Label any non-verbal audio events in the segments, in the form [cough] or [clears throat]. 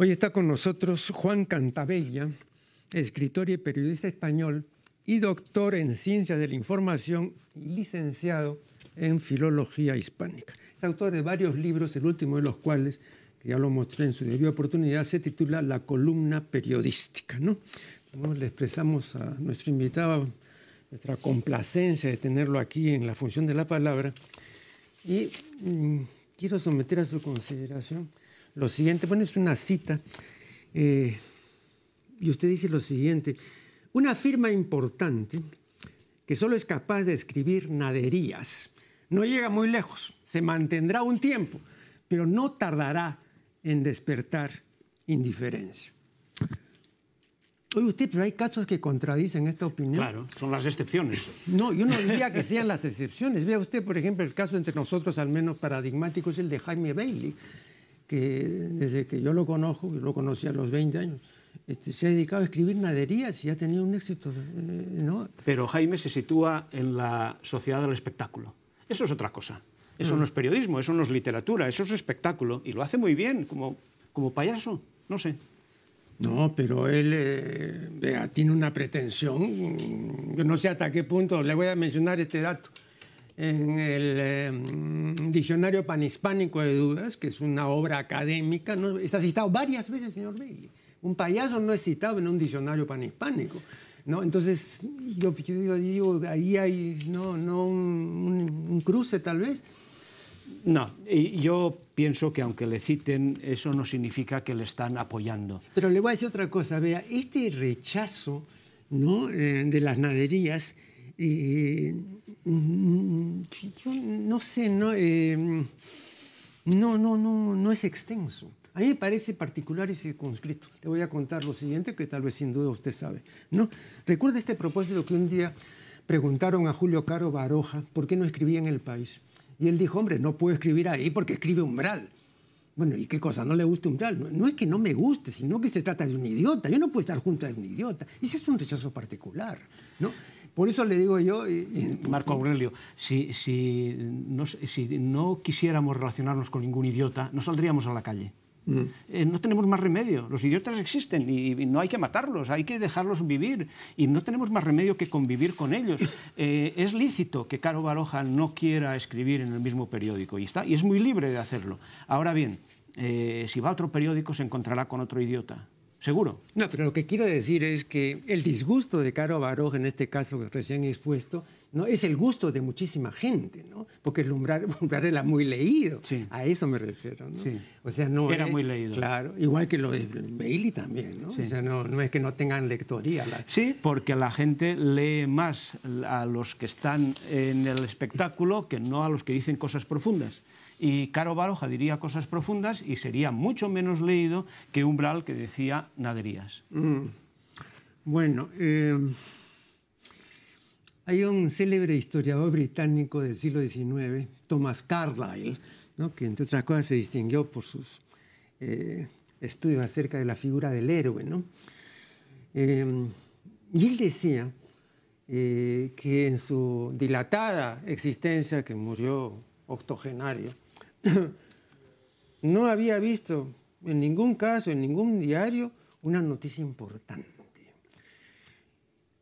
Hoy está con nosotros Juan Cantabella, escritor y periodista español y doctor en Ciencias de la Información y licenciado en Filología Hispánica. Es autor de varios libros, el último de los cuales, que ya lo mostré en su debida oportunidad, se titula La columna periodística. ¿no? Le expresamos a nuestro invitado nuestra complacencia de tenerlo aquí en la función de la palabra y mm, quiero someter a su consideración lo siguiente, bueno, es una cita, eh, y usted dice lo siguiente, una firma importante que solo es capaz de escribir naderías, no llega muy lejos, se mantendrá un tiempo, pero no tardará en despertar indiferencia. Oye usted, pero hay casos que contradicen esta opinión. Claro, son las excepciones. No, yo no diría que sean las excepciones. Vea usted, por ejemplo, el caso entre nosotros, al menos paradigmático, es el de Jaime Bailey, que desde que yo lo conozco, yo lo conocí a los 20 años, este, se ha dedicado a escribir naderías y ha tenido un éxito. Eh, ¿no? Pero Jaime se sitúa en la sociedad del espectáculo. Eso es otra cosa. Eso no es periodismo, eso no es literatura, eso es espectáculo. Y lo hace muy bien, como, como payaso, no sé. No, pero él eh, tiene una pretensión, yo no sé hasta qué punto, le voy a mencionar este dato en el em, Diccionario Panhispánico de Dudas, que es una obra académica, ¿no? está citado varias veces, señor Bailey. Un payaso no es citado en un diccionario panhispánico. ¿no? Entonces, yo, digo, ahí hay no, no un, cruce tal vez. No, yo pienso que aunque le citen, eso no significa que le están apoyando. Pero le voy a decir otra cosa, vea, este rechazo ¿no? Eh, de las naderías eh, yo no sé, no, eh, no, no, no, no es extenso. A mí me parece particular y circunscrito. Le voy a contar lo siguiente que tal vez sin duda usted sabe. ¿no? Recuerda este propósito que un día preguntaron a Julio Caro Baroja por qué no escribía en El País. Y él dijo, hombre, no puedo escribir ahí porque escribe umbral. Bueno, ¿y qué cosa? ¿No le gusta umbral? No, no es que no me guste, sino que se trata de un idiota. Yo no puedo estar junto a un idiota. Ese es un rechazo particular, ¿no? Por eso le digo yo... Marco Aurelio, si, si, no, si, no, quisiéramos relacionarnos con ningún idiota, no saldríamos a la calle. Mm. Eh, no tenemos más remedio. Los idiotas existen y, no hay que matarlos, hay que dejarlos vivir. Y no tenemos más remedio que convivir con ellos. [laughs] Eh, es lícito que Caro Baroja no quiera escribir en el mismo periódico y, está, y es muy libre de hacerlo. Ahora bien, eh, si va a otro periódico se encontrará con otro idiota. Seguro. No, pero lo que quiero decir es que el disgusto de Caro Baroja, en este caso que recién expuesto, ¿no? es el gusto de muchísima gente, ¿no? porque el umbral, [laughs] era muy leído. A eso me refiero. ¿no? O sea, no era muy leído. Claro, igual que lo de Bailey también. ¿no? O sea, no, no, es que no tengan lectoría. Sí, porque la gente lee más a los que están en el espectáculo que no a los que dicen cosas profundas y Caro Baroja diría cosas profundas y sería mucho menos leído que Umbral que decía naderías. Mm. Bueno, eh, hay un célebre historiador británico del siglo XIX, Thomas Carlyle, que entre otras cosas se distinguió por sus eh, estudios acerca de la figura del héroe. Eh, y él decía que en su dilatada existencia, que murió octogenario, [coughs] no había visto en ningún caso, en ningún diario, una noticia importante.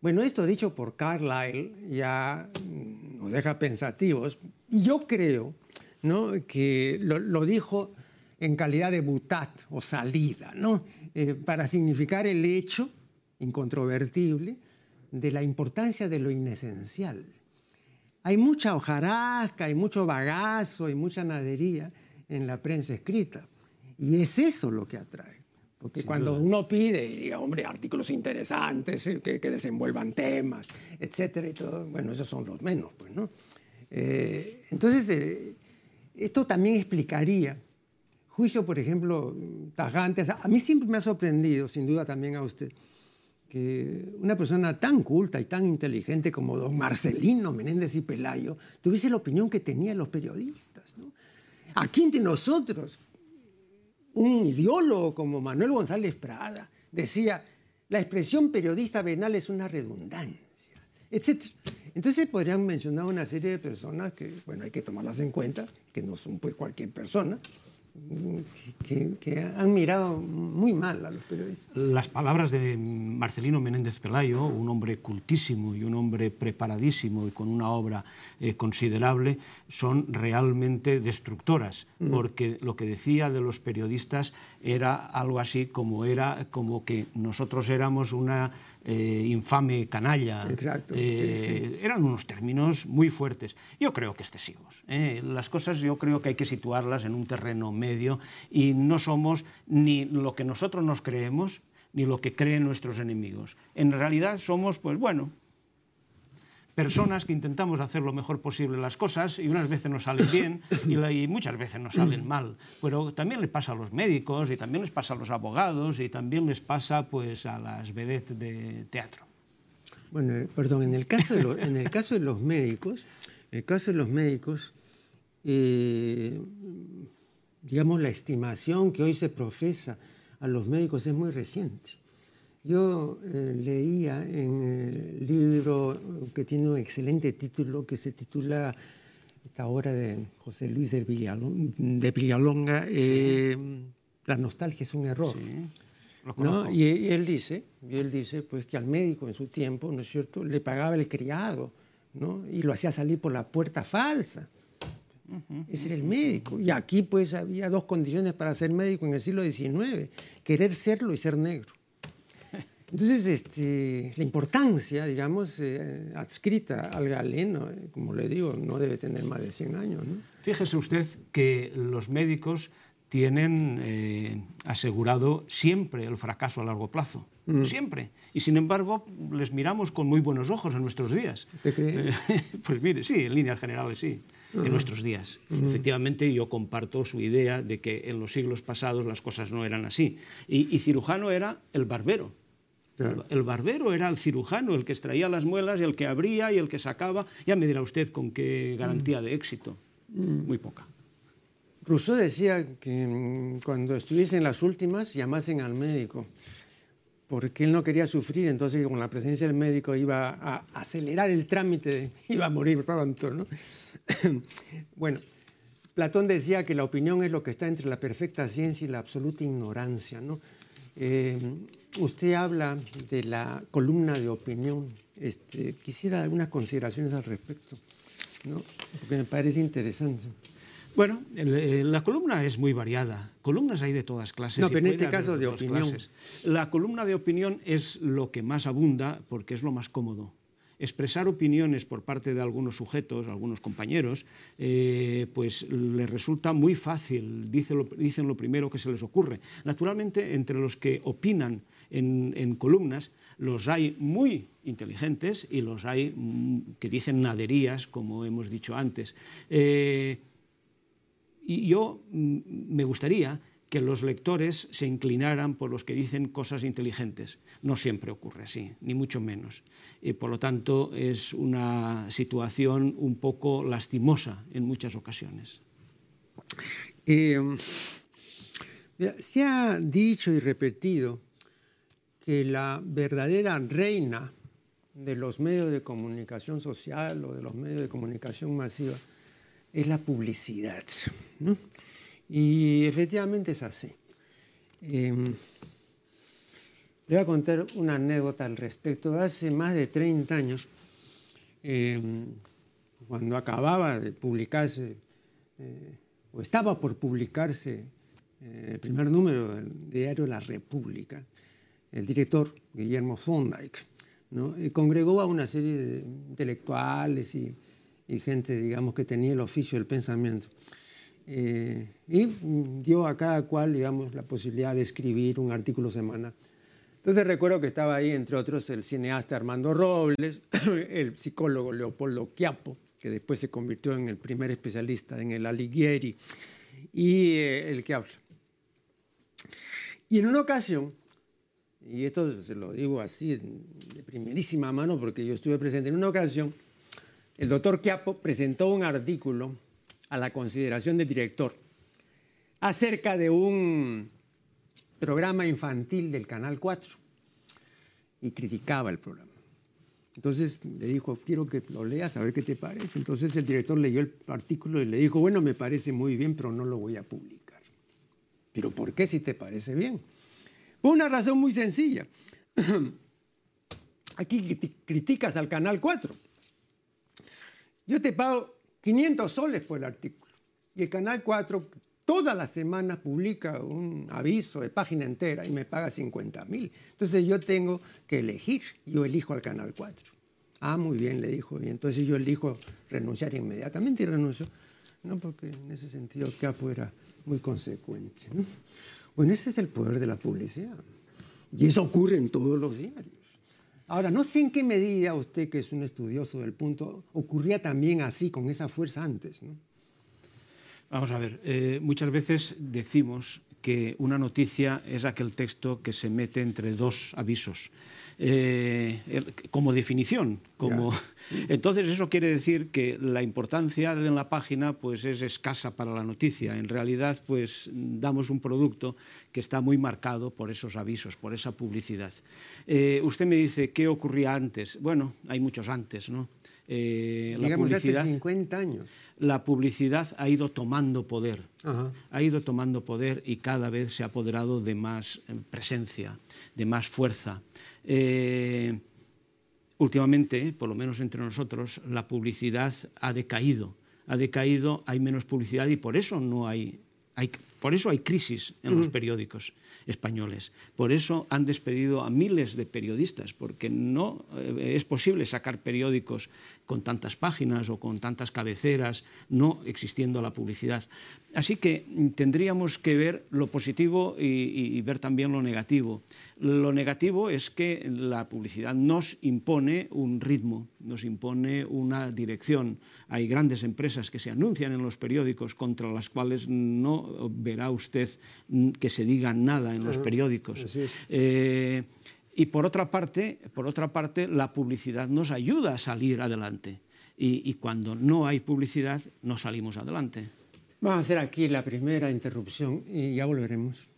Bueno, esto dicho por Carlyle ya nos deja pensativos. Yo creo ¿no? que lo, dijo en calidad de butat o salida, ¿no? Eh, para significar el hecho incontrovertible de la importancia de lo inesencial hay mucha hojarasca, hay mucho bagazo, hay mucha nadería en la prensa escrita. Y es eso lo que atrae. Porque cuando uno pide, diga, hombre, artículos interesantes, eh, que, desenvuelvan temas, etcétera, y todo, bueno, esos son los menos, pues, ¿no? Eh, entonces, eh, esto también explicaría juicio, por ejemplo, tajantes. A mí siempre me ha sorprendido, sin duda también a usted, que una persona tan culta y tan inteligente como don Marcelino Menéndez y Pelayo tuviese la opinión que tenían los periodistas. ¿no? Aquí entre nosotros, un ideólogo como Manuel González Prada decía, la expresión periodista venal es una redundancia, etc. Entonces podrían mencionar una serie de personas que, bueno, hay que tomarlas en cuenta, que no son pues cualquier persona, que, han mirado muy mal a los periodistas. Las palabras de Marcelino Menéndez Pelayo, un hombre cultísimo y un hombre preparadísimo y con una obra eh, considerable, son realmente destructoras, mm. porque lo que decía de los periodistas era algo así como era como que nosotros éramos una eh, infame canalla. Exacto. Eh, eran unos términos muy fuertes. Yo creo que excesivos. ¿eh? Las cosas yo creo que hay que situarlas en un terreno medio y no somos ni lo que nosotros nos creemos ni lo que creen nuestros enemigos. En realidad somos, pues bueno, personas que intentamos hacer lo mejor posible las cosas y unas veces nos salen bien y, muchas veces nos salen [clears throat] mal. Pero también les pasa a los médicos y también les pasa a los abogados y también les pasa pues a las vedettes de teatro. Bueno, eh, perdón, en el caso de, los, en el caso de los médicos, en el caso de los médicos, eh, digamos, la estimación que hoy se profesa a los médicos es muy reciente. Yo eh, leía en el libro que tiene un excelente título que se titula esta obra de José Luis de, Villalonga, eh, La nostalgia es un error. y, él dice, y él dice pues, que al médico en su tiempo, ¿no es cierto?, le pagaba el criado ¿no? y lo hacía salir por la puerta falsa. Ese era el médico. Y aquí pues había dos condiciones para ser médico en el siglo XIX, querer serlo y ser negro. Entonces, este, la importancia, digamos, eh, adscrita al galeno, eh, como le digo, no debe tener más de 100 años. Fíjese usted que los médicos tienen eh, asegurado siempre el fracaso a largo plazo. Mm. Siempre. Y sin embargo, les miramos con muy buenos ojos en nuestros días. ¿Te cree? [laughs] pues mire, sí, en líneas generales sí, en nuestros días. Efectivamente, yo comparto su idea de que en los siglos pasados las cosas no eran así. y cirujano era el barbero el barbero era el cirujano, el que extraía las muelas y el que abría y el que sacaba. Ya me dirá usted con qué garantía de éxito. Mm. Muy poca. Rousseau decía que mm, cuando estuviesen las últimas llamasen al médico, porque él no quería sufrir, entonces con la presencia del médico iba a acelerar el trámite, [laughs] iba a morir pronto. ¿no? [coughs] bueno, Platón decía que la opinión es lo que está entre la perfecta ciencia y la absoluta ignorancia. ¿no? Eh, usted habla de la columna de opinión. Este, quisiera algunas consideraciones al respecto, ¿no? porque me parece interesante. Bueno, eh, la columna es muy variada. Columnas hay de todas clases. No, pero en este caso de opinión. La columna de opinión es lo que más abunda porque es lo más cómodo expresar opiniones por parte de algunos sujetos, algunos compañeros, eh, pues les resulta muy fácil, dicen lo, dicen lo, primero que se les ocurre. Naturalmente, entre los que opinan en, columnas, los hay muy inteligentes y los hay mm, que dicen naderías, como hemos dicho antes. Eh, y yo mm, me gustaría que los lectores se inclinaran por los que dicen cosas inteligentes. No siempre ocurre así, ni mucho menos. Y por lo tanto es una situación un poco lastimosa en muchas ocasiones. Eh, se ha dicho y repetido que la verdadera reina de los medios de comunicación social o de los medios de comunicación masiva es la publicidad. Y efectivamente es así. Em, le voy a contar una anécdota al respecto. Hace más de 30 años, em, cuando acababa de publicarse, eh, o estaba por publicarse eh, el primer número del diario La República, el director Guillermo Thorndike congregó a una serie de intelectuales y, y gente, digamos, que tenía el oficio del pensamiento. Eh, y dio a cada cual, digamos, la posibilidad de escribir un artículo semanal. Entonces recuerdo que estaba ahí, entre otros, el cineasta Armando Robles, [coughs] el psicólogo Leopoldo Chiapo, que después se convirtió en el primer especialista en el Alighieri, y eh, el que habla. Y en una ocasión, y esto se lo digo así de primerísima mano porque yo estuve presente, en una ocasión, el doctor Chiapo presentó un artículo a la consideración del director acerca de un programa infantil del Canal 4 y criticaba el programa. Entonces le dijo, quiero que lo leas, a ver qué te parece. Entonces el director leyó el artículo y le dijo, bueno, me parece muy bien, pero no lo voy a publicar. ¿Pero por qué si te parece bien? Por una razón muy sencilla. [clears throat] Aquí criticas al Canal 4. Yo te pago 500 soles por el artículo. Y el Canal 4 toda la semana publica un aviso de página entera y me paga 50 mil. Entonces yo tengo que elegir. Yo elijo al Canal 4. Ah, muy bien, le dijo. Y entonces yo elijo renunciar inmediatamente y renuncio. No, porque en ese sentido Capo era muy consecuente. Bueno, ese es el poder de la publicidad. Y eso ocurre en todos los diarios. Ahora, no sé en qué medida usted, que es un estudioso del punto, ocurría también así, con esa fuerza antes. ¿no? Vamos a ver, eh, muchas veces decimos que una noticia es aquel texto que se mete entre dos avisos. Eh, como definición. Como... [laughs] Entonces eso quiere decir que la importancia de la página pues, es escasa para la noticia. En realidad pues, damos un producto que está muy marcado por esos avisos, por esa publicidad. Eh, usted me dice, ¿qué ocurría antes? Bueno, hay muchos antes, ¿no? Eh, la publicidad, hace 50 años. La publicidad ha ido tomando poder, ha ido tomando poder y cada vez se ha apoderado de más presencia, de más fuerza. Eh, últimamente, por lo menos entre nosotros, la publicidad ha decaído. Ha decaído, hay menos publicidad y por eso no hay, hay por eso hay crisis en los periódicos españoles. Por eso han despedido a miles de periodistas, porque no eh, es posible sacar periódicos con tantas páginas o con tantas cabeceras, no existiendo la publicidad. Así que tendríamos que ver lo positivo y, ver también lo negativo. Lo negativo es que la publicidad nos impone un ritmo, nos impone una dirección. Hay grandes empresas que se anuncian en los periódicos contra las cuales no verá usted que se diga nada en los periódicos. Eh, y por otra parte, por otra parte, la publicidad nos ayuda a salir adelante. y cuando no hay publicidad, no salimos adelante. Vamos a hacer aquí la primera interrupción y ya volveremos.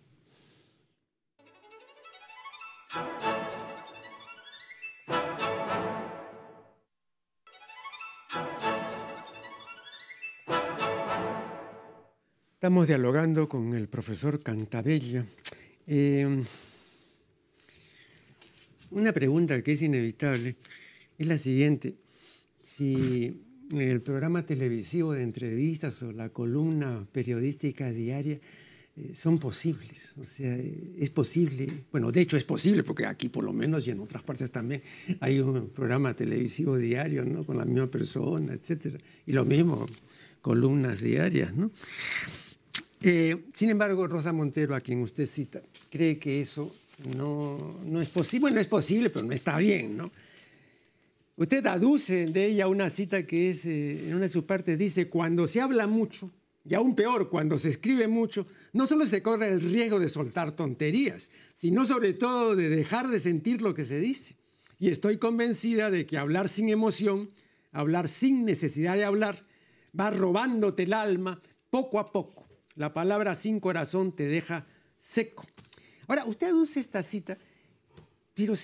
Estamos dialogando con el profesor Cantabella. Eh, una pregunta que es inevitable es la siguiente. Si el programa televisivo de entrevistas o la columna periodística diaria eh, son posibles. O sea, es posible, bueno, de hecho es posible, porque aquí por lo menos y en otras partes también hay un programa televisivo diario, ¿no? Con la misma persona, etcétera. Y lo mismo, columnas diarias, ¿no? Eh, sin embargo, Rosa Montero, a quien usted cita, cree que eso no, no es posible. Bueno, es posible, pero no está bien, ¿no? Usted aduce de ella una cita que es, eh, en una de sus partes dice, cuando se habla mucho, y aún peor, cuando se escribe mucho, no solo se corre el riesgo de soltar tonterías, sino sobre todo de dejar de sentir lo que se dice. Y estoy convencida de que hablar sin emoción, hablar sin necesidad de hablar, va robándote el alma poco a poco. La palabra sin corazón te deja seco. Ahora, usted aduce esta cita, pero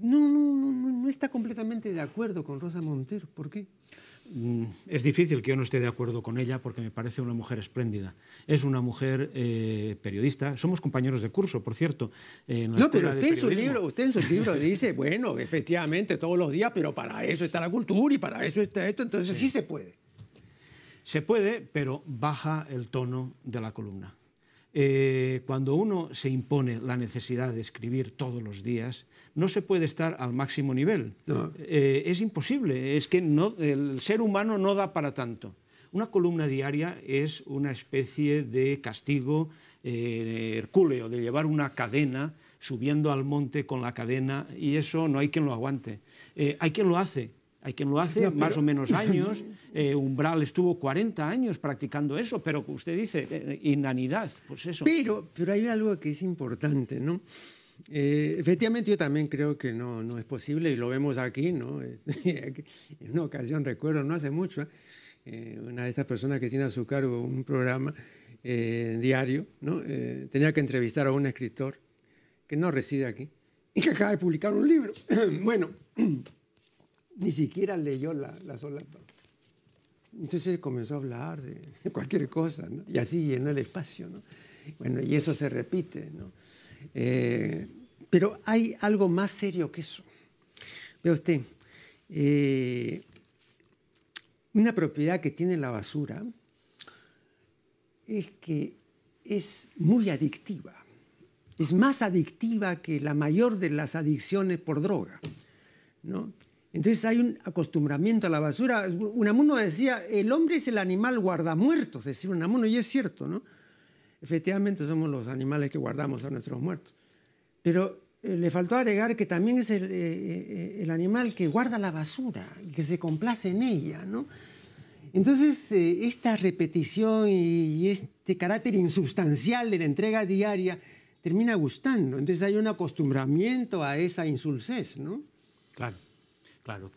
no, no, no, no está completamente de acuerdo con Rosa Montero. ¿Por qué? Mm, es difícil que yo no esté de acuerdo con ella porque me parece una mujer espléndida. Es una mujer eh, periodista. Somos compañeros de curso, por cierto. no, pero usted en, su libro, usted en su libro dice, [laughs] bueno, efectivamente, todos los días, pero para eso está la cultura y para eso está esto, entonces sí se puede. Se puede, pero baja el tono de la columna. Eh, cuando uno se impone la necesidad de escribir todos los días, no se puede estar al máximo nivel. Eh, es imposible, es que no, el ser humano no da para tanto. Una columna diaria es una especie de castigo eh, hercúleo, de llevar una cadena subiendo al monte con la cadena y eso no hay quien lo aguante. hay quien lo hace, hay quien lo hace más o menos [laughs] años. Eh, Umbral estuvo 40 años practicando eso, pero usted dice, eh, inanidad, pues eso. Pero, pero hay algo que es importante, ¿no? Eh, efectivamente, yo también creo que no, no es posible, y lo vemos aquí, ¿no? [laughs] en una ocasión, recuerdo, no hace mucho, una de estas personas que tiene a su cargo un programa diario, ¿no? tenía que entrevistar a un escritor que no reside aquí y que acaba de publicar un libro. [clears throat] bueno [clears throat] ni siquiera leyó la, la sola. Entonces comenzó a hablar [laughs] de cualquier cosa, ¿no? y así llenó el espacio. ¿no? Bueno, y eso se repite, ¿no? Eh, pero hay algo más serio que eso. Ve usted, eh, una propiedad que tiene la basura es que es muy adictiva. Es más adictiva que la mayor de las adicciones por droga. ¿no? Entonces hay un acostumbramiento a la basura. Unamuno decía, el hombre es el animal guardamuertos, decía Unamuno, y es cierto, ¿no? Efectivamente somos los animales que guardamos a nuestros muertos. Pero eh, le faltó agregar que también es el, eh, eh, animal que guarda la basura y que se complace en ella, ¿no? Entonces, esta repetición y este carácter insubstancial de la entrega diaria termina gustando. Entonces hay un acostumbramiento a esa insulsez, ¿no? Claro, claro.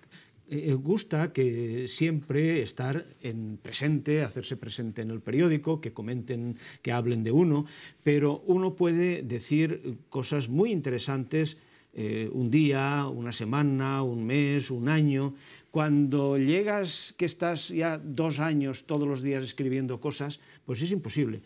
Eh, gusta que siempre estar en presente, hacerse presente en el periódico, que comenten, que hablen de uno, pero uno puede decir cosas muy interesantes eh, un día, una semana, un mes, un año. Cuando llegas que estás ya dos años todos los días escribiendo cosas, pues es imposible.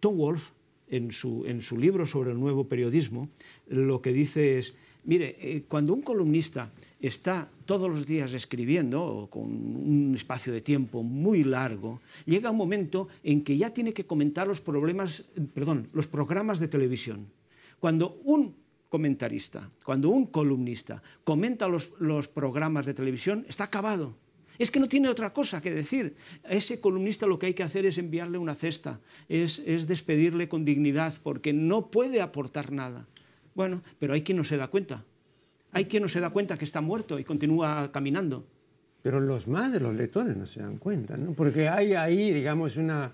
Tom Wolfe, en su, en su libro sobre el nuevo periodismo, lo que dice es, Mire, eh, cuando un columnista está todos los días escribiendo, con un espacio de tiempo muy largo, llega un momento en que ya tiene que comentar los problemas, perdón, los programas de televisión. Cuando un comentarista, cuando un columnista comenta los, los programas de televisión, está acabado. Es que no tiene otra cosa que decir. A ese columnista lo que hay que hacer es enviarle una cesta, es, es despedirle con dignidad, porque no puede aportar nada. Bueno, pero hay quien no se da cuenta. Hay quien no se da cuenta que está muerto y continúa caminando. Pero los más de los lectores no se dan cuenta, ¿no? Porque hay ahí, digamos, una,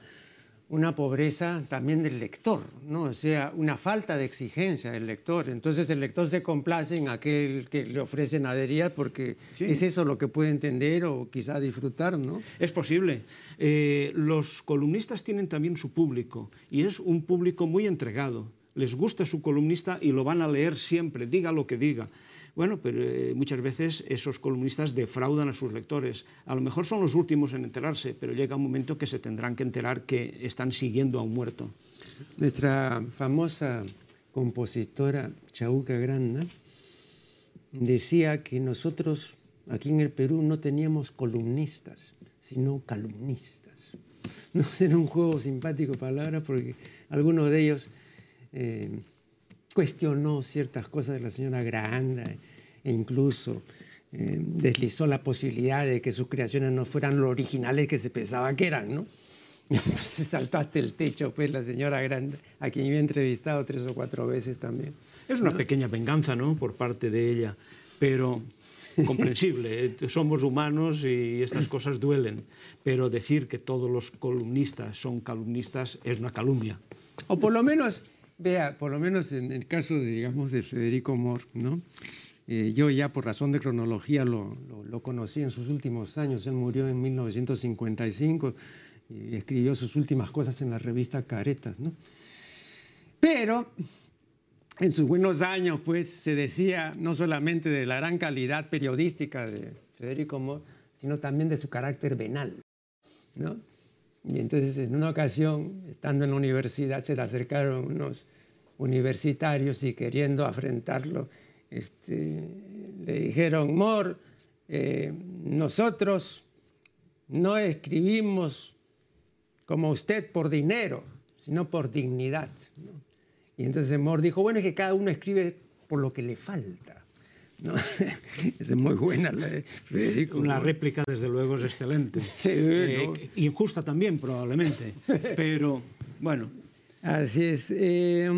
una pobreza también del lector, ¿no? O sea, una falta de exigencia del lector. Entonces el lector se complace en aquel que le ofrece naderías porque es eso lo que puede entender o quizá disfrutar, ¿no? Es posible. Eh, los columnistas tienen también su público y es un público muy entregado les gusta su columnista y lo van a leer siempre, diga lo que diga. Bueno, pero eh, muchas veces esos columnistas defraudan a sus lectores. A lo mejor son los últimos en enterarse, pero llega un momento que se tendrán que enterar que están siguiendo a un muerto. Nuestra famosa compositora Chauca Granda decía que nosotros aquí en el Perú no teníamos columnistas, sino calumnistas. [laughs] No será un juego simpático palabra porque algunos de ellos eh, cuestionó ciertas cosas de la señora Granda e incluso eh, deslizó la posibilidad de que sus creaciones no fueran lo originales que se pensaba que eran, ¿no? [laughs] Entonces saltó hasta el techo, pues, la señora Granda, a quien yo he entrevistado tres o cuatro veces también. Es una pequeña venganza, ¿no?, por parte de ella, pero comprensible. ¿eh? Somos humanos y estas cosas duelen, pero decir que todos los columnistas son calumnistas es una calumnia. O por lo menos Vea, por lo menos en el caso, de, digamos, de Federico Moore, ¿no? Eh, yo ya por razón de cronología lo, conocí en sus últimos años. Él murió en 1955 y escribió sus últimas cosas en la revista Caretas, ¿no? Pero en sus buenos años, pues, se decía no solamente de la gran calidad periodística de Federico Moore, sino también de su carácter venal, ¿no? Y entonces en una ocasión, estando en la universidad, se le acercaron unos universitarios y queriendo afrentarlo, este, le dijeron, Mor, eh, nosotros no escribimos como usted por dinero, sino por dignidad. Y entonces Mor dijo, bueno, es que cada uno escribe por lo que le falta. ¿no? [laughs] es muy buena la. Una réplica, desde luego, es excelente. [laughs] Sí, eh, Injusta también, probablemente. Pero, bueno. Así es. Eh,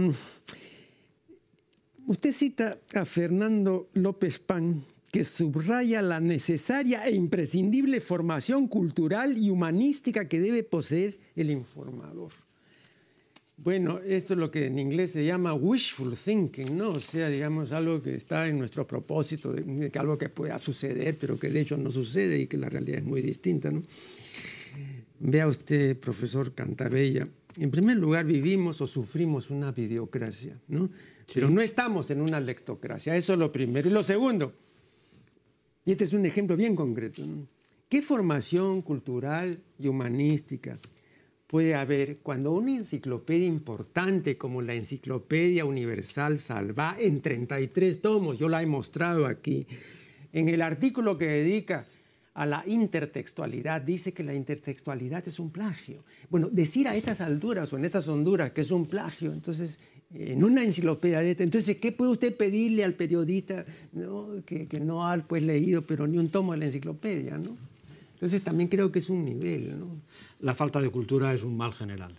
usted cita a Fernando López Pan, que subraya la necesaria e imprescindible formación cultural y humanística que debe poseer el informador. Bueno, esto es lo que en inglés se llama wishful thinking, ¿no? O sea, digamos, algo que está en nuestro propósito, algo que pueda suceder, pero que de hecho no sucede y que la realidad es muy distinta, ¿no? Vea usted, profesor Cantabella, en primer lugar vivimos o sufrimos una videocracia, ¿no? Pero no estamos en una lectocracia, eso es lo primero. Y lo segundo, y este es un ejemplo bien concreto. ¿Qué formación cultural y humanística puede haber cuando una enciclopedia importante como la Enciclopedia Universal Salva en 33 tomos, yo la he mostrado aquí, en el artículo que dedica a la intertextualidad, dice que la intertextualidad es un plagio. Bueno, decir a estas alturas o en estas honduras que es un plagio, entonces, en una enciclopedia de esta, entonces, ¿qué puede usted pedirle al periodista Que, que, no ha pues, leído, pero ni un tomo de la enciclopedia, ¿no? Entonces, también creo que es un nivel, ¿no? La falta de cultura es un mal general.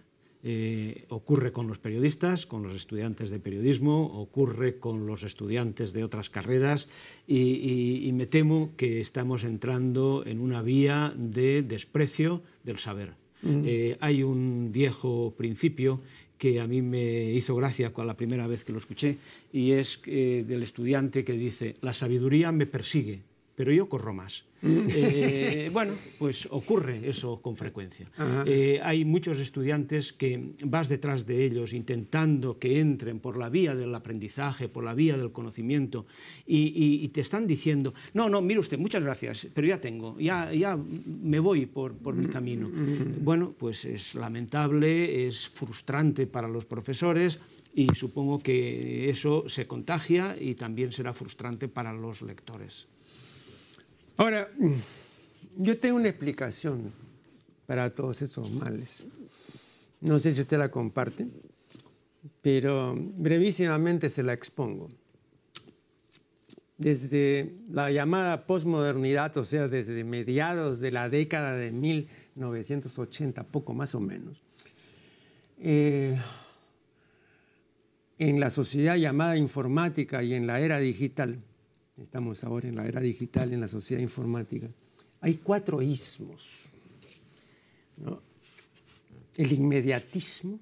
Eh, ocurre con los periodistas, con los estudiantes de periodismo, ocurre con los estudiantes de otras carreras y, me temo que estamos entrando en una vía de desprecio del saber. Eh, hay un viejo principio que a mí me hizo gracia con la primera vez que lo escuché y es eh, del estudiante que dice, la sabiduría me persigue, pero yo corro más. Eh, bueno, pues ocurre eso con frecuencia. Eh, hay muchos estudiantes que vas detrás de ellos intentando que entren por la vía del aprendizaje, por la vía del conocimiento, y, te están diciendo, no, no, mire usted, muchas gracias, pero ya tengo, ya, ya me voy por, por mi camino. Bueno, pues es lamentable, es frustrante para los profesores y supongo que eso se contagia y también será frustrante para los lectores. Ahora, yo tengo una explicación para todos esos males. No sé si usted la comparte, pero brevísimamente se la expongo. Desde la llamada posmodernidad, o sea, desde mediados de la década de 1980, poco más o menos, eh, en la sociedad llamada informática y en la era digital, estamos ahora en la era digital, en la sociedad informática, hay cuatro ismos. El inmediatismo,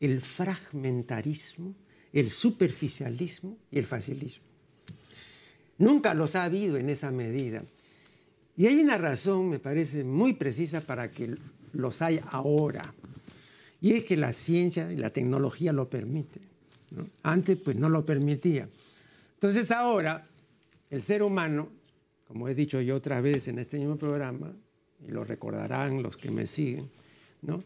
el fragmentarismo, el superficialismo y el facilismo. Nunca los ha habido en esa medida. Y hay una razón, me parece, muy precisa para que los haya ahora. Y es que la ciencia y la tecnología lo permiten. Antes, pues, no lo permitía. Entonces, ahora el ser humano, como he dicho yo otra vez en este mismo programa, y lo recordarán los que me siguen, ¿no?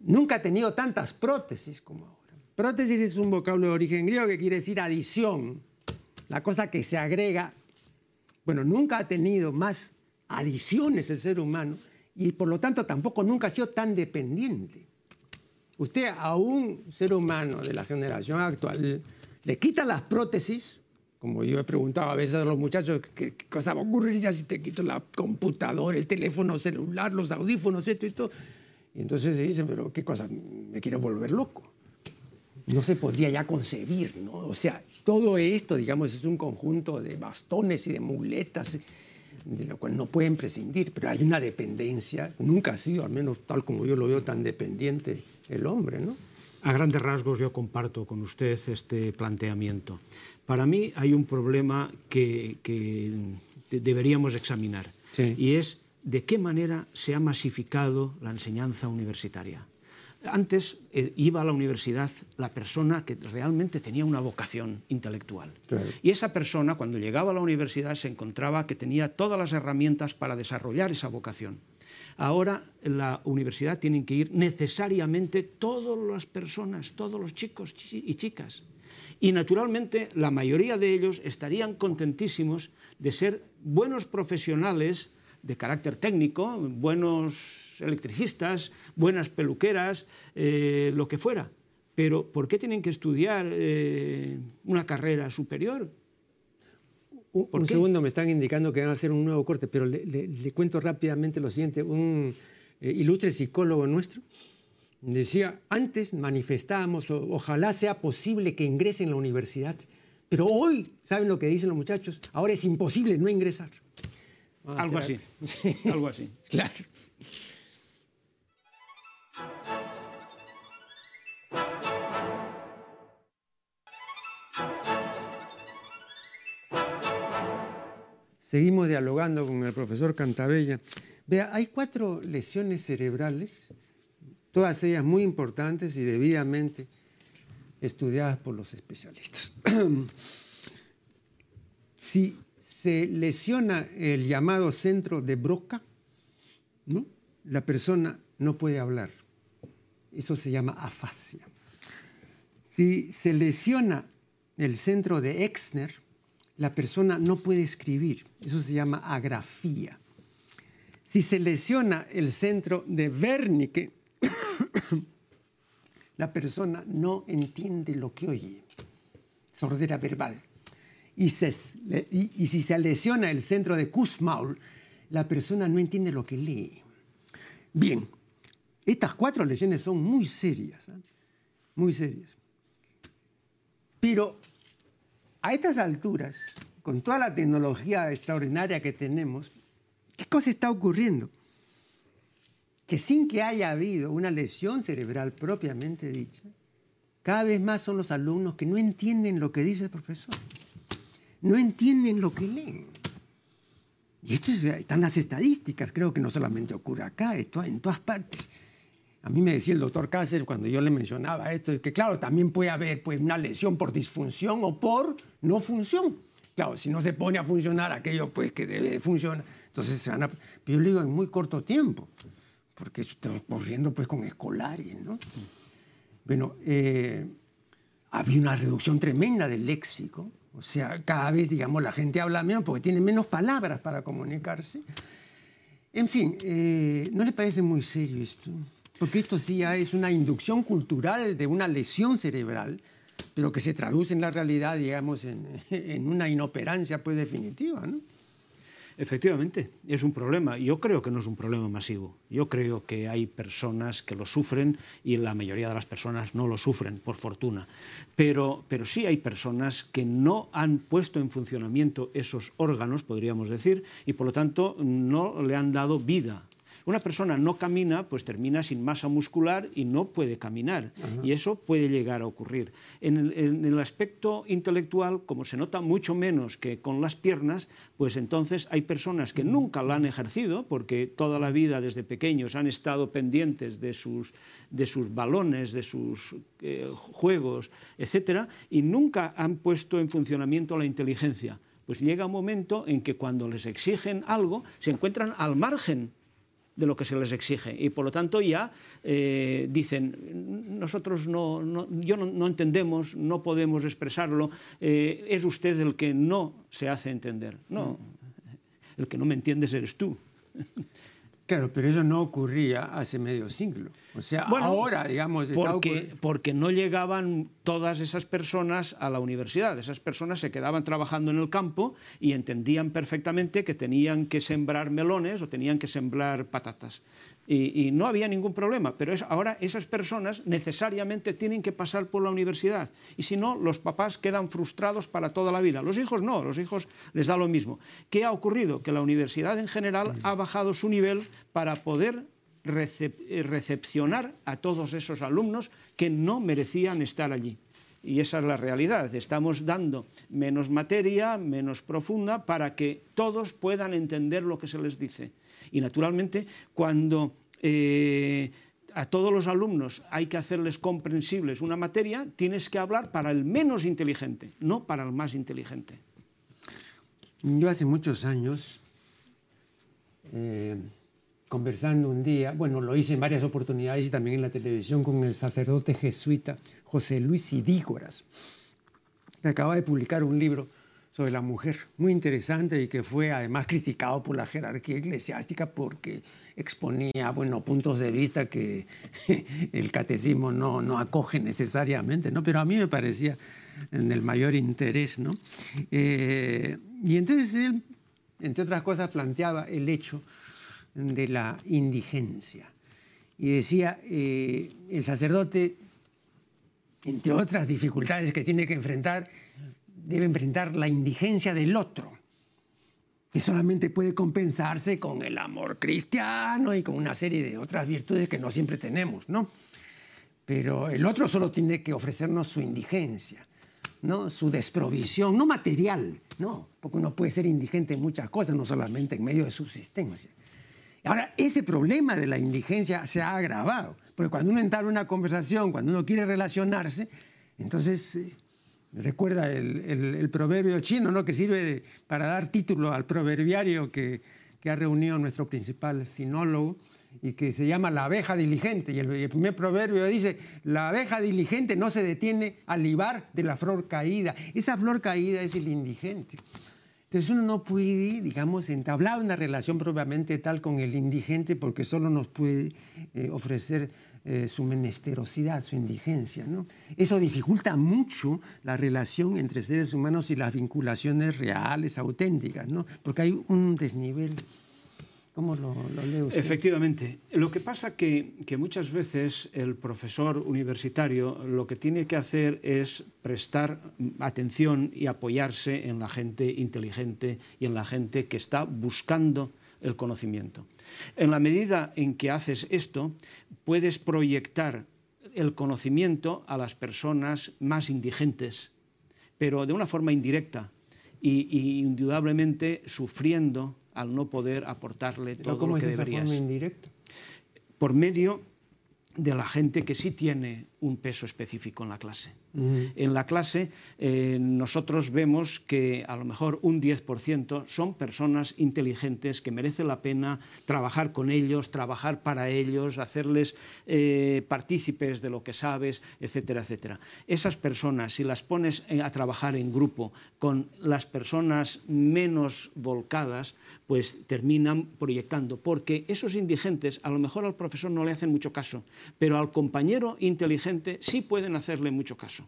nunca ha tenido tantas prótesis como ahora. Prótesis es un vocablo de origen griego que quiere decir adición, la cosa que se agrega. Bueno, nunca ha tenido más adiciones el ser humano y por lo tanto tampoco nunca ha sido tan dependiente. Usted a un ser humano de la generación actual le quita las prótesis como yo he preguntado a veces a los muchachos, ¿qué, cosa va a ocurrir ya si te quito la computadora, el teléfono celular, los audífonos, esto y todo? Y entonces se dicen, pero ¿qué cosa? Me quiero volver loco. No se podría ya concebir, ¿no? O sea, todo esto, digamos, es un conjunto de bastones y de muletas, de lo cual no pueden prescindir, pero hay una dependencia, nunca ha sido, al menos tal como yo lo veo, tan dependiente el hombre, ¿no? A grandes rasgos yo comparto con usted este planteamiento. Para mí hay un problema que, deberíamos examinar y es de qué manera se ha masificado la enseñanza universitaria. Antes eh, iba a la universidad la persona que realmente tenía una vocación intelectual. Y esa persona, cuando llegaba a la universidad, se encontraba que tenía todas las herramientas para desarrollar esa vocación. Ahora en la universidad tienen que ir necesariamente todas las personas, todos los chicos y chicas. Y naturalmente la mayoría de ellos estarían contentísimos de ser buenos profesionales de carácter técnico, buenos electricistas, buenas peluqueras, eh, lo que fuera. Pero ¿por qué tienen que estudiar eh, una carrera superior? Un, segundo, me están indicando que van a hacer un nuevo corte, pero le, cuento rápidamente lo siguiente. Un eh, ilustre psicólogo nuestro Decía, antes manifestábamos, ojalá sea posible que ingrese en la universidad, pero hoy, ¿saben lo que dicen los muchachos? Ahora es imposible no ingresar. [laughs] algo así, algo [laughs] así. Claro. Seguimos dialogando con el profesor Cantabella. Vea, hay cuatro lesiones cerebrales todas ellas muy importantes y debidamente estudiadas por los especialistas. [clears throat] si se lesiona el llamado centro de Broca, ¿no? la persona no puede hablar. Eso se llama afasia. Si se lesiona el centro de Exner, la persona no puede escribir. Eso se llama agrafía. Si se lesiona el centro de Wernicke, [coughs] la persona no entiende lo que oye. Sordera verbal. Y, si se lesiona el centro de Kussmaul, la persona no entiende lo que lee. Bien, estas cuatro lesiones son muy serias, ¿eh? muy serias. Pero a estas alturas, con toda la tecnología extraordinaria que tenemos, ¿qué cosa está ocurriendo? Que sin que haya habido una lesión cerebral propiamente dicha, cada vez más son los alumnos que no entienden lo que dice el profesor, no entienden lo que leen. Y esto están las estadísticas, creo que no solamente ocurre acá, esto en todas partes. A mí me decía el doctor Cáceres cuando yo le mencionaba esto, que claro, también puede haber pues, una lesión por disfunción o por no función. Claro, si no se pone a funcionar aquello pues, que debe funcionar, entonces se van a... Pero yo digo en muy corto tiempo, porque está ocurriendo pues, con escolares, ¿no? Bueno, eh, había una reducción tremenda del léxico, o sea, cada vez, digamos, la gente habla menos porque tiene menos palabras para comunicarse. En fin, eh, ¿no le parece muy serio esto? Porque esto sí ya es una inducción cultural de una lesión cerebral, pero que se traduce en la realidad, digamos, en, [laughs] en una inoperancia pues definitiva, ¿no? Efectivamente, es un problema. Yo creo que no es un problema masivo. Yo creo que hay personas que lo sufren y la mayoría de las personas no lo sufren, por fortuna. Pero, pero sí hay personas que no han puesto en funcionamiento esos órganos, podríamos decir, y por lo tanto no le han dado vida una persona no camina, pues termina sin masa muscular y no puede caminar. Y eso puede llegar a ocurrir. En el, aspecto intelectual, como se nota mucho menos que con las piernas, pues entonces hay personas que nunca la han ejercido, porque toda la vida desde pequeños han estado pendientes de sus, de sus balones, de sus eh, juegos, etcétera, y nunca han puesto en funcionamiento la inteligencia pues llega un momento en que cuando les exigen algo se encuentran al margen de lo que se les exige. Y por lo tanto ya eh, dicen, nosotros no, yo no, entendemos, no podemos expresarlo, eh, es usted el que no se hace entender. No, el que no me entiendes eres tú. Claro, pero eso no ocurría hace medio siglo. O sea, ahora, digamos... Porque, porque no llegaban todas esas personas a la universidad. Esas personas se quedaban trabajando en el campo y entendían perfectamente que tenían que sembrar melones o tenían que sembrar patatas y, no había ningún problema. Pero ahora esas personas necesariamente tienen que pasar por la universidad y si no, los papás quedan frustrados para toda la vida. Los hijos no, los hijos les da lo mismo. ¿Qué ha ocurrido? Que la universidad en general ha bajado su nivel para poder recepcionar a todos esos alumnos que no merecían estar allí. Y esa es la realidad. Estamos dando menos materia, menos profunda, para que todos puedan entender lo que se les dice. Y naturalmente, cuando eh, a todos los alumnos hay que hacerles comprensibles una materia, tienes que hablar para el menos inteligente, no para el más inteligente. Yo hace muchos años, eh, conversando un día, bueno, lo hice en varias oportunidades y también en la televisión con el sacerdote jesuita José Luis Idígoras, que acaba de publicar un libro sobre la mujer, muy interesante y que fue además criticado por la jerarquía eclesiástica porque exponía bueno, puntos de vista que [laughs] el catecismo no, no acoge necesariamente, ¿no? pero a mí me parecía en el mayor interés. ¿no? Eh, y entonces él, entre otras cosas, planteaba el hecho de la indigencia. Y decía, eh, el sacerdote, entre otras dificultades que tiene que enfrentar, debe enfrentar la indigencia del otro, que solamente puede compensarse con el amor cristiano y con una serie de otras virtudes que no siempre tenemos, ¿no? Pero el otro solo tiene que ofrecernos su indigencia, ¿no? Su desprovisión, no material, ¿no? Porque uno puede ser indigente en muchas cosas, no solamente en medio de subsistencia. Ahora, ese problema de la indigencia se ha agravado, porque cuando uno entra en una conversación, cuando uno quiere relacionarse, entonces eh, Recuerda el, proverbio chino, ¿no? que sirve para dar título al proverbiario que, ha reunido nuestro principal sinólogo, y que se llama la abeja diligente. Y el, primer proverbio dice, la abeja diligente no se detiene al libar de la flor caída. Esa flor caída es el indigente. Entonces uno no puede, digamos, entablar una relación propiamente tal con el indigente porque solo nos puede eh, ofrecer eh, su menesterosidad, su indigencia. ¿no? Eso dificulta mucho la relación entre seres humanos y las vinculaciones reales, auténticas, ¿no? porque hay un desnivel ¿Cómo lo, lo Efectivamente. Lo que pasa que, que muchas veces el profesor universitario lo que tiene que hacer es prestar atención y apoyarse en la gente inteligente y en la gente que está buscando el conocimiento. En la medida en que haces esto, puedes proyectar el conocimiento a las personas más indigentes, pero de una forma indirecta y, y indudablemente sufriendo al no poder aportarle todo ¿Cómo lo que es deberías. Forma indirecta? Por medio de la gente que sí tiene un peso específico en la clase. En la clase eh, nosotros vemos que a lo mejor un 10% son personas inteligentes que merece la pena trabajar con ellos, trabajar para ellos, hacerles eh, partícipes de lo que sabes, etcétera, etcétera. Esas personas, si las pones a trabajar en grupo con las personas menos volcadas, pues terminan proyectando, porque esos indigentes a lo mejor al profesor no le hacen mucho caso, pero al compañero inteligente sí pueden hacerle mucho caso.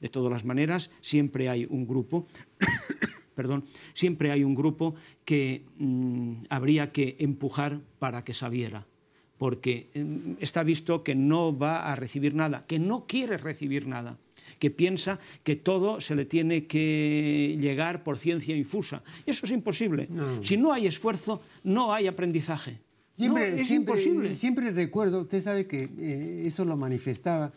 De todas las maneras, siempre hay un grupo, [coughs] perdón, siempre hay un grupo que mm, habría que empujar para que saliera, porque mm, está visto que no va a recibir nada, que no quiere recibir nada que piensa que todo se le tiene que llegar por ciencia infusa. Eso es imposible. Si no hay esfuerzo, no hay aprendizaje. Siempre, es imposible. Siempre recuerdo, usted sabe que eh, eso lo manifestaba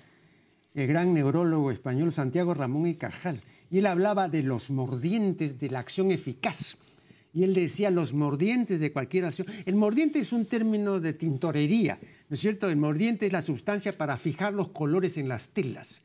el gran neurólogo español Santiago Ramón y Cajal. Y él hablaba de los mordientes de la acción eficaz. Y él decía los mordientes de cualquier acción. El mordiente es un término de tintorería, ¿no es cierto? El mordiente es la sustancia para fijar los colores en las telas.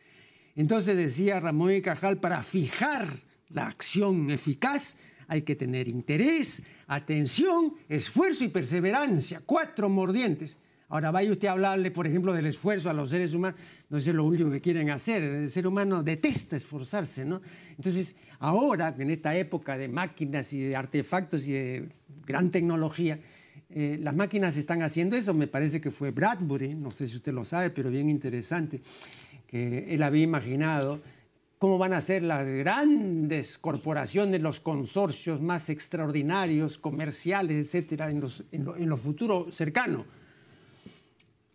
Entonces decía Ramón y Cajal, para fijar la acción eficaz hay que tener interés, atención, esfuerzo y perseverancia. Cuatro mordientes. Ahora vaya usted a hablarle, por ejemplo, del esfuerzo a los seres humanos, no es lo último que quieren hacer. El ser humano detesta esforzarse, ¿no? Entonces, ahora, en esta época de máquinas y de artefactos y de gran tecnología, eh, las máquinas están haciendo eso. Me parece que fue Bradbury, no sé si usted lo sabe, pero bien interesante, que él había imaginado cómo van a ser las grandes corporaciones, los consorcios más extraordinarios, comerciales, etcétera, en, los, en, lo, futuro cercano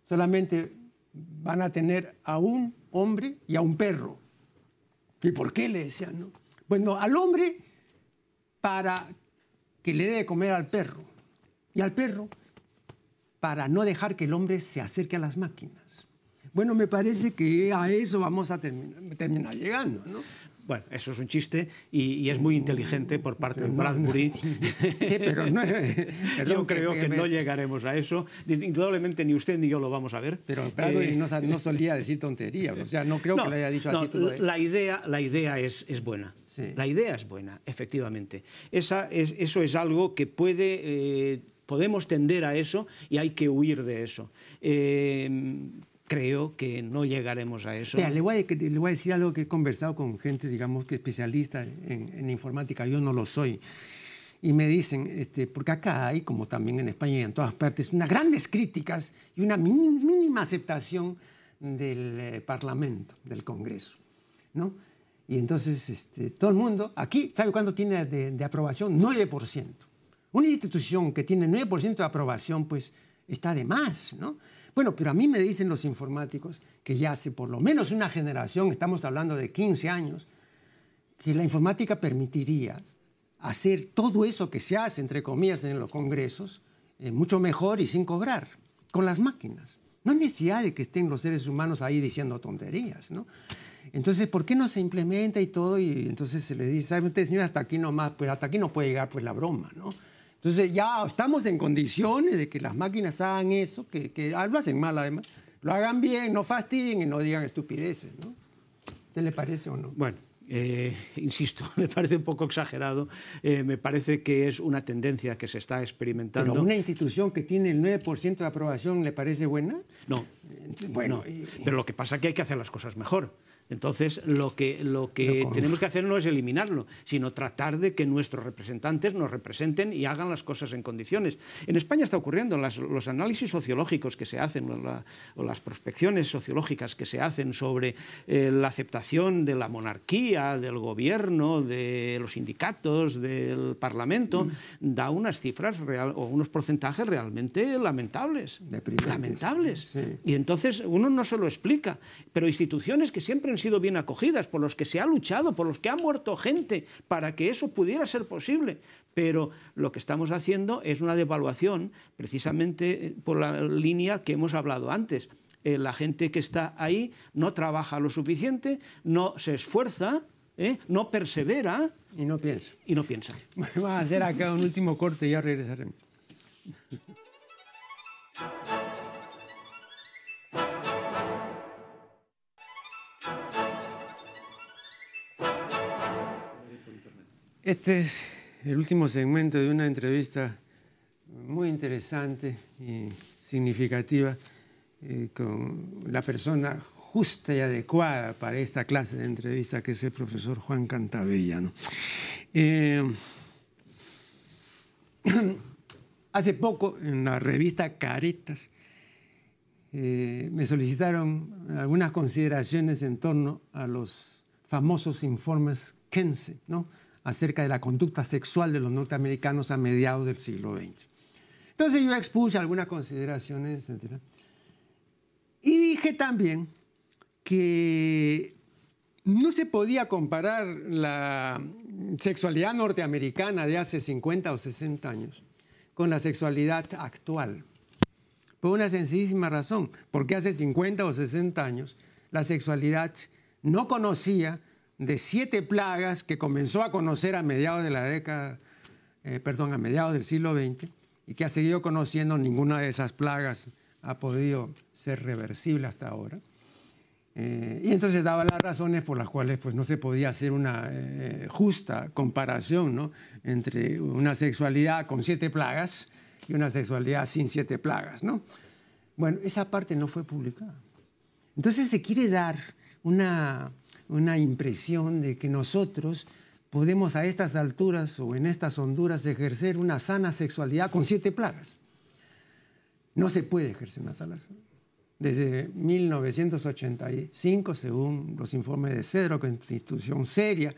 solamente van a tener a un hombre y a un perro. ¿Y por qué le decían? No? Bueno, al hombre para que le dé de comer al perro y al perro para no dejar que el hombre se acerque a las máquinas. Bueno, me parece que a eso vamos a terminar, terminar llegando, ¿no? Bueno, eso es un chiste y, es muy inteligente por parte de Bradbury. [laughs] Sí, pero no, yo creo que, no llegaremos a eso. Indudablemente ni usted ni yo lo vamos a ver. Pero Bradbury eh, no, [laughs] solía decir tonterías. O sea, no creo que lo haya dicho así. La idea, la idea es, es buena. La idea es buena, efectivamente. Esa es, eso es algo que puede... Eh, podemos tender a eso y hay que huir de eso. Eh, creo que no llegaremos a eso. le, voy a, decir algo que he conversado con gente, digamos, que especialista en, informática, yo no lo soy. Y me dicen, este, porque acá hay, como también en España y en todas partes, unas grandes críticas y una mínima aceptación del eh, Parlamento, del Congreso. ¿no? Y entonces este, todo el mundo, aquí, ¿sabe cuánto tiene de, de aprobación? 9%. Una institución que tiene 9% de aprobación, pues está de más, ¿no? Bueno, pero a mí me dicen los informáticos que ya hace por lo menos una generación, estamos hablando de 15 años, que la informática permitiría hacer todo eso que se hace, entre comillas, en los congresos, eh, mucho mejor y sin cobrar, con las máquinas. No hay necesidad de que estén los seres humanos ahí diciendo tonterías, ¿no? Entonces, ¿por qué no se implementa y todo? Y entonces se le dice, ¿sabe usted, señor, hasta aquí nomás, pues hasta aquí no puede llegar pues la broma, ¿no? Entonces ya estamos en condiciones de que las máquinas hagan eso, que, que lo hacen mal además, lo hagan bien, no fastidien y no digan estupideces, ¿no? ¿Qué le parece o no? Bueno, eh, insisto, [laughs] me parece un poco exagerado, eh, me parece que es una tendencia que se está experimentando. ¿Pero una institución que tiene el 9% de aprobación le parece buena? No, bueno, pero lo que pasa es que hay que hacer las cosas mejor. Entonces, lo que, lo que tenemos que hacer no es eliminarlo, sino tratar de que nuestros representantes nos representen y hagan las cosas en condiciones. En España está ocurriendo, los análisis sociológicos que se hacen, o, las prospecciones sociológicas que se hacen sobre eh, la aceptación de la monarquía, del gobierno, de los sindicatos, del Parlamento, mm. da unas cifras real, o unos porcentajes realmente lamentables. Lamentables. Y entonces uno no se lo explica, pero instituciones que siempre han sido bien acogidas, por los que se ha luchado, por los que ha muerto gente para que eso pudiera ser posible. Pero lo que estamos haciendo es una devaluación precisamente eh, por la línea que hemos hablado antes. Eh, la gente que está ahí no trabaja lo suficiente, no se esfuerza, ¿eh? no persevera. Y no piensa. Y no piensa. Vamos a hacer acá un último corte y ya regresaremos. [laughs] Este es el último segmento de una entrevista muy interesante y significativa eh, con la persona justa y adecuada para esta clase de entrevista, que es el profesor Juan Cantabella. Eh, [clears throat] hace poco, en la revista Caretas, eh, me solicitaron algunas consideraciones en torno a los famosos informes Kense, ¿no? Acerca de la conducta sexual de los norteamericanos a mediados del siglo XX. Entonces yo expuse algunas consideraciones, etc. Y dije también que no se podía comparar la sexualidad norteamericana de hace 50 o 60 años con la sexualidad actual. Por una sencillísima razón, porque hace 50 o 60 años la sexualidad no conocía de siete plagas que comenzó a conocer a mediados de la década, eh, perdón, a mediados del siglo XX y que ha seguido conociendo, ninguna de esas plagas ha podido ser reversible hasta ahora. Eh, y entonces daba las razones por las cuales pues, no se podía hacer una eh, justa comparación ¿no? entre una sexualidad con siete plagas y una sexualidad sin siete plagas. ¿no? Bueno, esa parte no fue publicada. Entonces se quiere dar una, una impresión de que nosotros podemos a estas alturas o en estas honduras ejercer una sana sexualidad con siete plagas. No se puede ejercer una sana desde 1985, según los informes de Cedro, que es una institución seria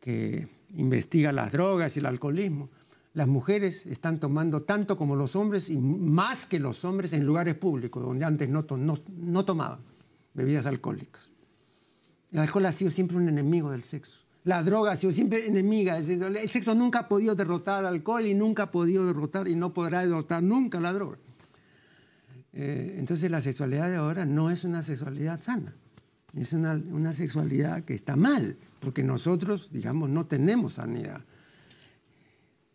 que investiga las drogas y el alcoholismo, las mujeres están tomando tanto como los hombres y más que los hombres en lugares públicos, donde antes no, no tomaban bebidas alcohólicas. El alcohol ha sido siempre un enemigo del sexo. La droga ha sido siempre enemiga. El sexo nunca ha podido derrotar al alcohol y nunca ha podido derrotar y no podrá derrotar nunca la droga. Eh, entonces la sexualidad de ahora no es una sexualidad sana. Es una, una sexualidad que está mal, porque nosotros, digamos, no tenemos sanidad.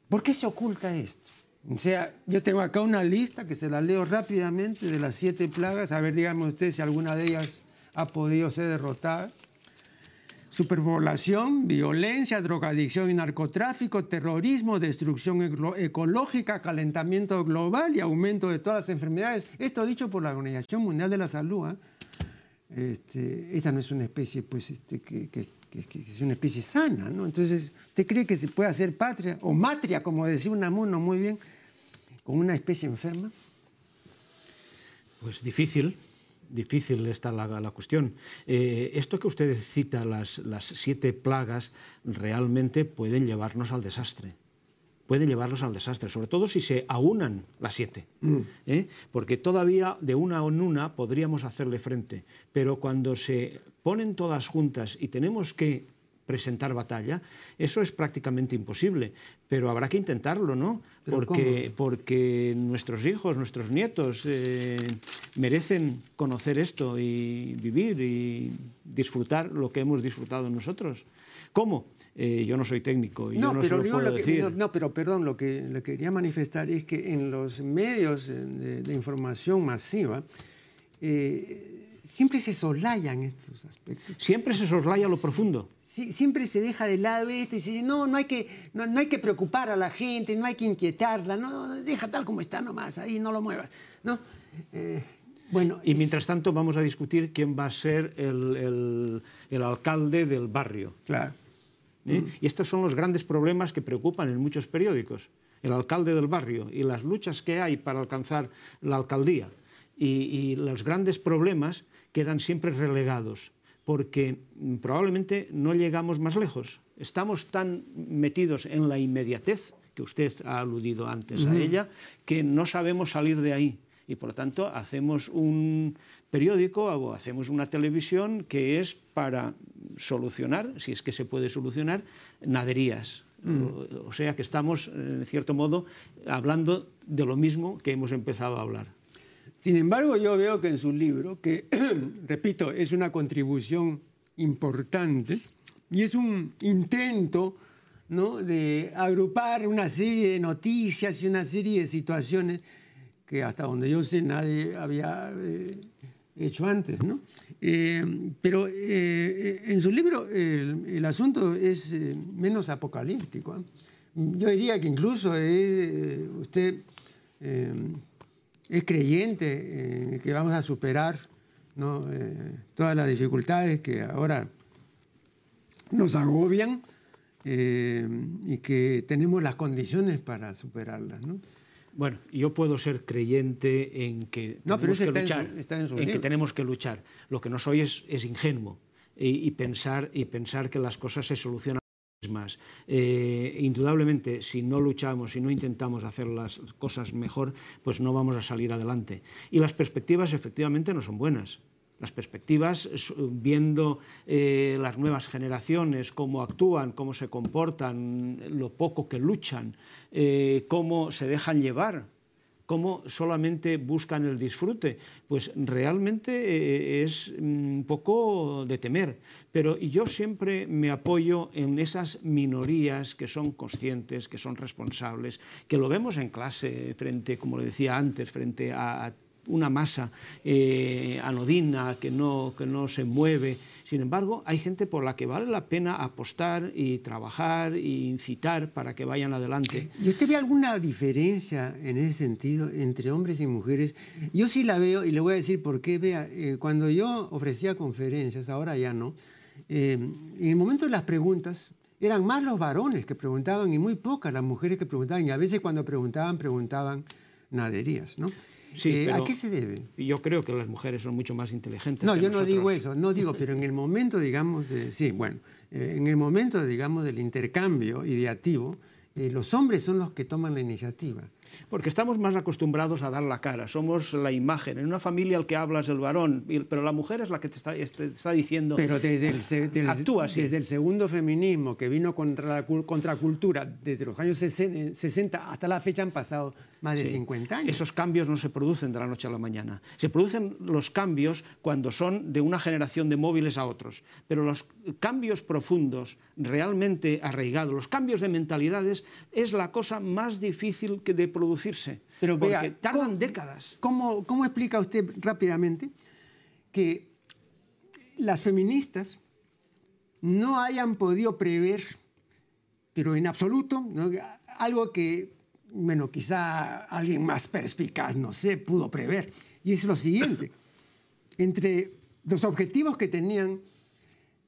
¿Por qué se oculta esto? O sea, yo tengo acá una lista que se la leo rápidamente de las siete plagas. A ver, díganme usted si alguna de ellas ha podido ser derrotada superpoblación, violencia, drogadicción y narcotráfico, terrorismo, destrucción ecológica, calentamiento global y aumento de todas las enfermedades. Esto dicho por la Organización Mundial de la Salud. ¿eh? Este, esta no es una especie pues, este, que, es una especie sana, ¿no? Entonces, ¿usted cree que se puede hacer patria o matria, como decía Unamuno muy bien, con una especie enferma? Pues difícil, difícil está la, la cuestión. Eh, esto que usted cita, las, las siete plagas, realmente pueden llevarnos al desastre pueden llevarnos al desastre, sobre todo si se aunan las siete, mm. ¿eh? porque todavía de una en una podríamos hacerle frente, pero cuando se ponen todas juntas y tenemos que presentar batalla, eso es prácticamente imposible, pero habrá que intentarlo, ¿no? Porque, porque nuestros hijos, nuestros nietos eh, merecen conocer esto y vivir y disfrutar lo que hemos disfrutado nosotros. ¿Cómo? Eh, yo no soy técnico y no, yo no se lo puedo decir. no, pero perdón, lo que le quería manifestar es que en los medios de, información masiva, eh, siempre se soslayan estos aspectos. Siempre se soslaya lo profundo. Sí, siempre se deja de lado esto y se dice, no, no hay, que, no, hay que preocupar a la gente, no hay que inquietarla, no, deja tal como está nomás, ahí no lo muevas. ¿no? Eh, bueno, y mientras tanto vamos a discutir quién va a ser el, el, alcalde del barrio. Claro. ¿Eh? Y estos son los grandes problemas que preocupan en muchos periódicos. El alcalde del barrio y las luchas que hay para alcanzar la alcaldía. y los grandes problemas quedan siempre relegados, porque probablemente no llegamos más lejos. Estamos tan metidos en la inmediatez, que usted ha aludido antes a ella, que no sabemos salir de ahí. Y por lo tanto hacemos un periódico o hacemos una televisión que es para solucionar, si es que se puede solucionar, naderías. O, o sea que estamos, en cierto modo, hablando de lo mismo que hemos empezado a hablar. Sin embargo, yo veo que en su libro, que, [clears throat] repito, es una contribución importante y es un intento ¿no? de agrupar una serie de noticias y una serie de situaciones que hasta donde yo sé nadie había eh, hecho antes. ¿no? Eh, pero eh, en su libro el, asunto es menos apocalíptico. Yo diría que incluso usted es creyente en que vamos a superar eh, todas las dificultades que ahora nos agobian eh, y que tenemos las condiciones para superarlas. Bueno, yo puedo ser creyente en que tenemos que luchar, en, que tenemos que luchar. Lo que no soy es, ingenuo y, pensar, y pensar que las cosas se solucionan Eh, indudablemente, si no luchamos, si no intentamos hacer las cosas mejor, pues no vamos a salir adelante. Y las perspectivas efectivamente no son buenas. Las perspectivas, viendo eh, las nuevas generaciones, cómo actúan, cómo se comportan, lo poco que luchan, eh, cómo se dejan llevar cómo solamente buscan el disfrute, pues realmente eh, es un poco de temer. Pero yo siempre me apoyo en esas minorías que son conscientes, que son responsables, que lo vemos en clase frente, como le decía antes, frente a una masa eh, anodina que no, que no se mueve. Sin embargo, hay gente por la que vale la pena apostar y trabajar e incitar para que vayan adelante. ¿Y usted ve alguna diferencia en ese sentido entre hombres y mujeres? Yo sí la veo y le voy a decir por qué. Vea, eh, cuando yo ofrecía conferencias, ahora ya no, eh, en el momento de las preguntas, eran más los varones que preguntaban y muy pocas las mujeres que preguntaban. Y a veces cuando preguntaban, preguntaban naderías, ¿no? Eh, ¿A qué se debe? Yo creo que las mujeres son mucho más inteligentes. No, yo no digo eso, no digo, pero en el momento, digamos, de, sí, bueno, eh, en el momento, digamos, del intercambio ideativo, eh, los hombres son los que toman la iniciativa. Porque estamos más acostumbrados a dar la cara, somos la imagen. En una familia el que habla es el varón, pero la mujer es la que te está, está diciendo. Pero desde el, actúa desde el segundo feminismo que vino contra la contracultura, desde los años 60 hasta la fecha han pasado más de 50 años. Esos cambios no se producen de la noche a la mañana. Se producen los cambios cuando son de una generación de móviles a otros. Pero los cambios profundos, realmente arraigados, los cambios de mentalidades, es la cosa más difícil que de producirse. Pero porque vea, tardan décadas. ¿cómo, ¿Cómo explica usted rápidamente que las feministas no hayan podido prever, pero en absoluto, algo que, bueno, quizá alguien más perspicaz, no sé, pudo prever. Y es lo siguiente, [coughs] entre los objetivos que tenían,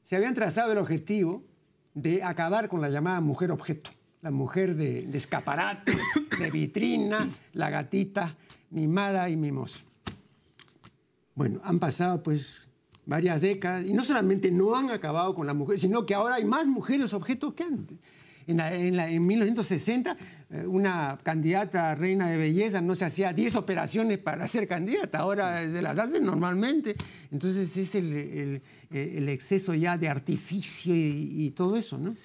se habían trazado el objetivo de acabar con la llamada mujer objeto la mujer de, escaparate, de vitrina, la gatita mimada y mimosa. Bueno, han pasado pues varias décadas y no solamente no han acabado con la mujer, sino que ahora hay más mujeres objetos que antes. En, en, 1960, eh, una candidata a reina de belleza no se hacía 10 operaciones para ser candidata, ahora se las hacen normalmente. Entonces es el, exceso ya de artificio y, y todo eso, ¿no?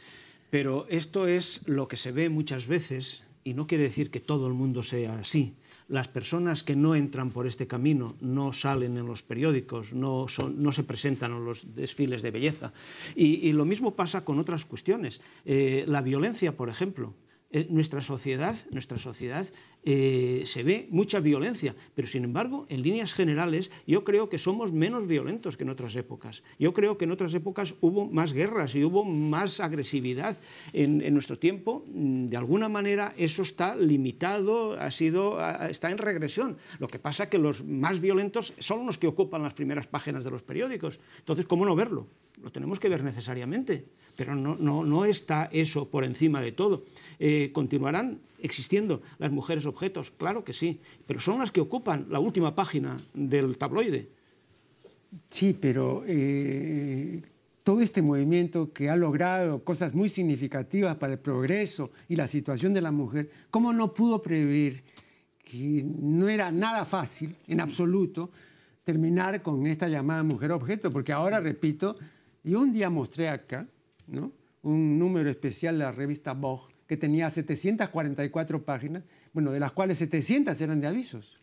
Pero esto es lo que se ve muchas veces y no quiere decir que todo el mundo sea así. Las personas que no entran por este camino no salen en los periódicos, no, se presentan en los desfiles de belleza. Y, lo mismo pasa con otras cuestiones. Eh, la violencia, por ejemplo. Eh, nuestra sociedad, nuestra sociedad eh, se ve mucha violencia, pero sin embargo, en líneas generales, yo creo que somos menos violentos que en otras épocas. Yo creo que en otras épocas hubo más guerras y hubo más agresividad. En, nuestro tiempo, mm, de alguna manera, eso está limitado, ha sido, está en regresión. Lo que pasa es que los más violentos son los que ocupan las primeras páginas de los periódicos. Entonces, ¿cómo no verlo? Lo tenemos que ver necesariamente pero no, no, no está eso por encima de todo. Eh, ¿Continuarán existiendo las mujeres objetos? Claro que sí, pero son las que ocupan la última página del tabloide. Sí, pero eh, todo este movimiento que ha logrado cosas muy significativas para el progreso y la situación de la mujer, ¿cómo no pudo prever que no era nada fácil, en absoluto, terminar con esta llamada mujer objeto? Porque ahora, repito, yo un día mostré acá un número especial de la revista Vogue que tenía 744 páginas, bueno, de las cuales 700 eran de avisos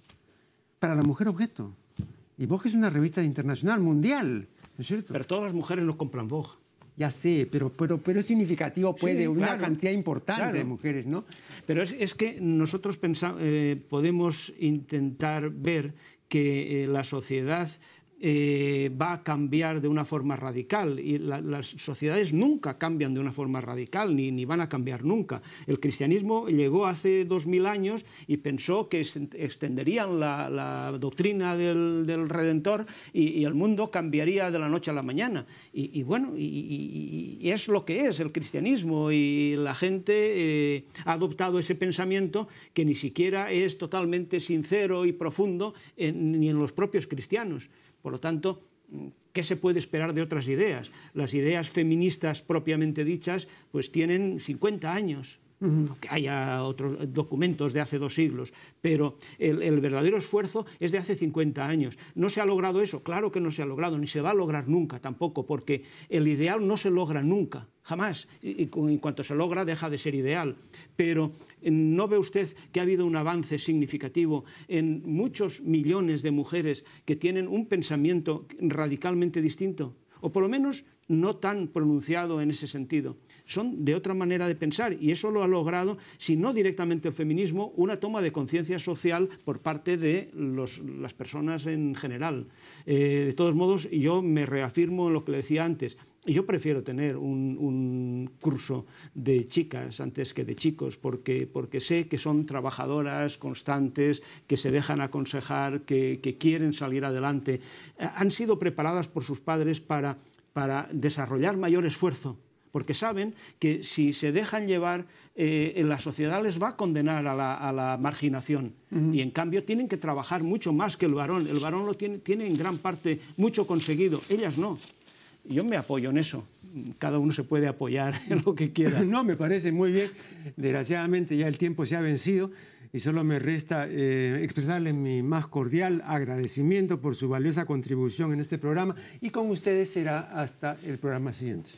para la mujer objeto. Y Vogue es una revista internacional, mundial, ¿no es cierto? Pero todas las mujeres no compran Vogue. Ya sé, pero, pero, pero es significativo, puede, una cantidad importante de mujeres, ¿no? Pero es, que nosotros eh, podemos intentar ver que eh, la sociedad eh, va a cambiar de una forma radical y las sociedades nunca cambian de una forma radical ni, van a cambiar nunca. El cristianismo llegó hace dos mil años y pensó que extenderían la, doctrina del, Redentor y, el mundo cambiaría de la noche a la mañana. Y, bueno, y, es lo que es el cristianismo y la gente eh, ha adoptado ese pensamiento que ni siquiera es totalmente sincero y profundo ni en los propios cristianos. Por lo tanto, ¿qué se puede esperar de otras ideas? Las ideas feministas propiamente dichas pues tienen 50 años, aunque haya otros documentos de hace dos siglos, pero el, verdadero esfuerzo es de hace 50 años. ¿No se ha logrado eso? Claro que no se ha logrado, ni se va a lograr nunca tampoco, porque el ideal no se logra nunca, jamás, y, en cuanto se logra deja de ser ideal. Pero ¿no ve usted que ha habido un avance significativo en muchos millones de mujeres que tienen un pensamiento radicalmente distinto? O por lo menos no tan pronunciado en ese sentido. Son de otra manera de pensar y eso lo ha logrado, si no directamente el feminismo, una toma de conciencia social por parte de las personas en general. Eh, de todos modos, yo me reafirmo en lo que le decía antes. Yo prefiero tener un, curso de chicas antes que de chicos, porque, porque, sé que son trabajadoras constantes, que se dejan aconsejar, que, quieren salir adelante. Eh, han sido preparadas por sus padres para para desarrollar mayor esfuerzo, porque saben que si se dejan llevar, eh, en la sociedad les va a condenar a la, marginación. Y en cambio tienen que trabajar mucho más que el varón. El varón lo tiene, tiene en gran parte mucho conseguido, ellas no. Yo me apoyo en eso. Cada uno se puede apoyar [laughs] en lo que quiera. [laughs] No, me parece muy bien. Desgraciadamente ya el tiempo se ha vencido y solo me resta eh, expresarle mi más cordial agradecimiento por su valiosa contribución en este programa y con ustedes será hasta el programa siguiente.